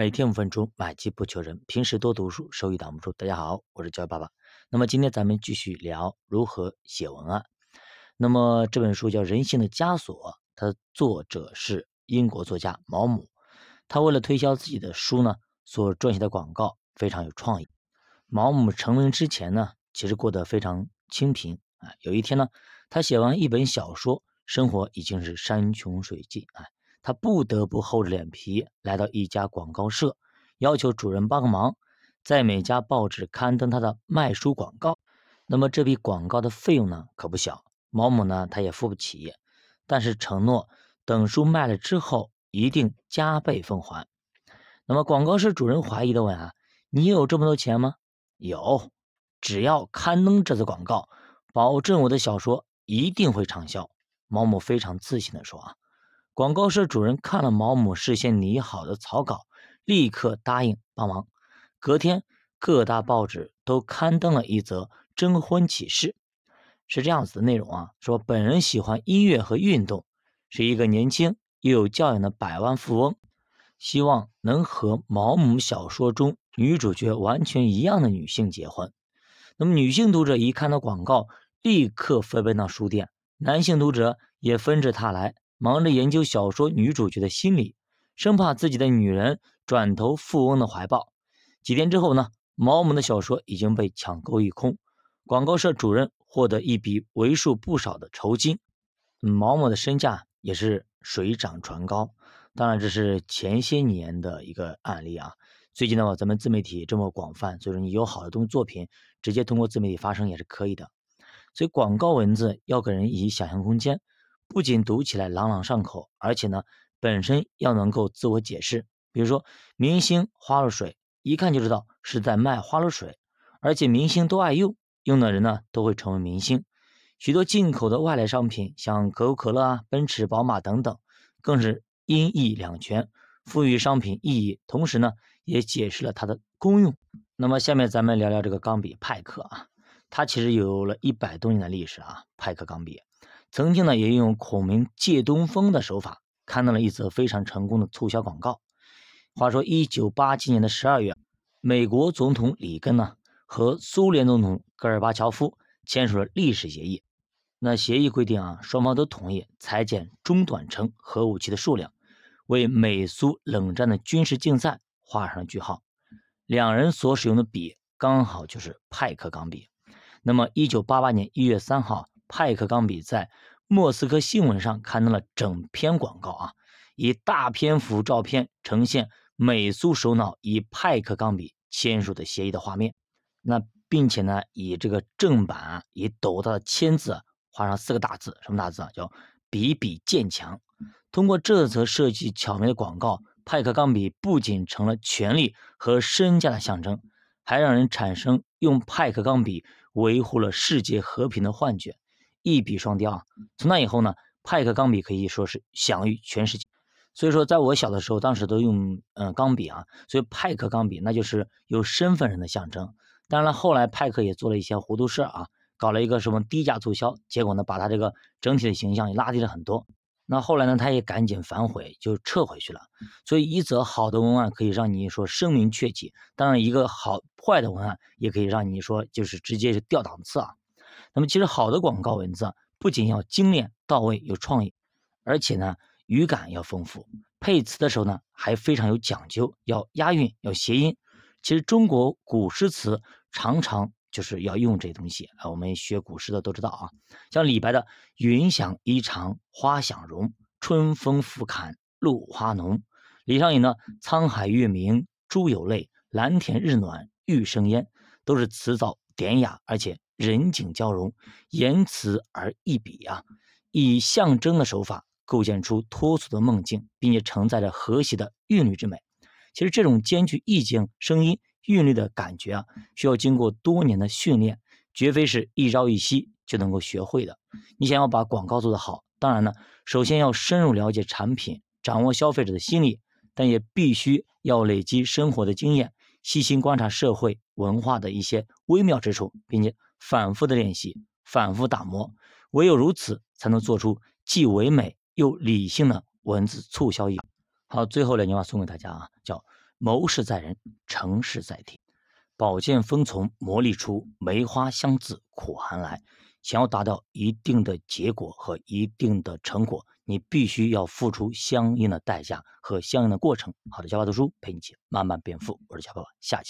每天五分钟，买机不求人。平时多读书，收益挡不住。大家好，我是教育爸爸。那么今天咱们继续聊如何写文案。那么这本书叫《人性的枷锁》，它的作者是英国作家毛姆。他为了推销自己的书呢，所撰写的广告非常有创意。毛姆成名之前呢，其实过得非常清贫啊。有一天呢，他写完一本小说，生活已经是山穷水尽啊。他不得不厚着脸皮来到一家广告社，要求主人帮个忙，在每家报纸刊登他的卖书广告。那么这笔广告的费用呢，可不小。毛姆呢，他也付不起，但是承诺等书卖了之后，一定加倍奉还。那么广告社主人怀疑的问啊：“你有这么多钱吗？”“有，只要刊登这则广告，保证我的小说一定会畅销。”毛姆非常自信地说：“啊。”广告社主人看了毛姆事先拟好的草稿，立刻答应帮忙。隔天，各大报纸都刊登了一则征婚启事，是这样子的内容啊：说本人喜欢音乐和运动，是一个年轻又有教养的百万富翁，希望能和毛姆小说中女主角完全一样的女性结婚。那么，女性读者一看到广告，立刻飞奔到书店；男性读者也纷至沓来。忙着研究小说女主角的心理，生怕自己的女人转投富翁的怀抱。几天之后呢，毛姆的小说已经被抢购一空，广告社主任获得一笔为数不少的酬金，毛姆的身价也是水涨船高。当然，这是前些年的一个案例啊。最近的话，咱们自媒体这么广泛，所以说你有好的东作品，直接通过自媒体发声也是可以的。所以广告文字要给人以想象空间。不仅读起来朗朗上口，而且呢，本身要能够自我解释。比如说，明星花露水，一看就知道是在卖花露水，而且明星都爱用，用的人呢都会成为明星。许多进口的外来商品，像可口可乐啊、奔驰、宝马等等，更是音译两全，赋予商品意义，同时呢，也解释了它的功用。那么，下面咱们聊聊这个钢笔派克啊，它其实有了一百多年的历史啊，派克钢笔。曾经呢，也用孔明借东风的手法刊登了一则非常成功的促销广告。话说，一九八七年的十二月，美国总统里根呢和苏联总统戈尔巴乔夫签署了历史协议。那协议规定啊，双方都同意裁减中短程核武器的数量，为美苏冷战的军事竞赛画上了句号。两人所使用的笔刚好就是派克钢笔。那么，一九八八年一月三号。派克钢笔在莫斯科新闻上刊登了整篇广告啊，以大篇幅照片呈现美苏首脑以派克钢笔签署的协议的画面。那并且呢，以这个正版，以斗大的签字画上四个大字，什么大字啊？叫“比比剑强”。通过这则设计巧妙的广告，派克钢笔不仅成了权力和身价的象征，还让人产生用派克钢笔维护了世界和平的幻觉。一笔双雕啊！从那以后呢，派克钢笔可以说是享誉全世界。所以说，在我小的时候，当时都用嗯钢笔啊，所以派克钢笔那就是有身份人的象征。当然了，后来派克也做了一些糊涂事啊，搞了一个什么低价促销，结果呢，把他这个整体的形象也拉低了很多。那后来呢，他也赶紧反悔，就撤回去了。所以，一则好的文案可以让你说声名鹊起，当然一个好坏的文案也可以让你说就是直接是掉档次啊。那么，其实好的广告文字不仅要精炼到位、有创意，而且呢语感要丰富，配词的时候呢还非常有讲究，要押韵、要谐音。其实中国古诗词常常就是要用这东西啊。我们学古诗的都知道啊，像李白的“云想衣裳花想容，春风拂槛露华浓”，李商隐呢“沧海月明珠有泪，蓝田日暖玉生烟”，都是词藻典雅，而且。人景交融，言辞而一笔啊，以象征的手法构建出脱俗的梦境，并且承载着和谐的韵律之美。其实这种兼具意境、声音、韵律的感觉啊，需要经过多年的训练，绝非是一朝一夕就能够学会的。你想要把广告做得好，当然呢，首先要深入了解产品，掌握消费者的心理，但也必须要累积生活的经验，细心观察社会文化的一些微妙之处，并且。反复的练习，反复打磨，唯有如此，才能做出既唯美又理性的文字促销意。好，最后两句话送给大家啊，叫谋事在人，成事在天。宝剑锋从磨砺出，梅花香自苦寒来。想要达到一定的结果和一定的成果，你必须要付出相应的代价和相应的过程。好的，小宝读书陪你一起慢慢变富。我是小宝，下期。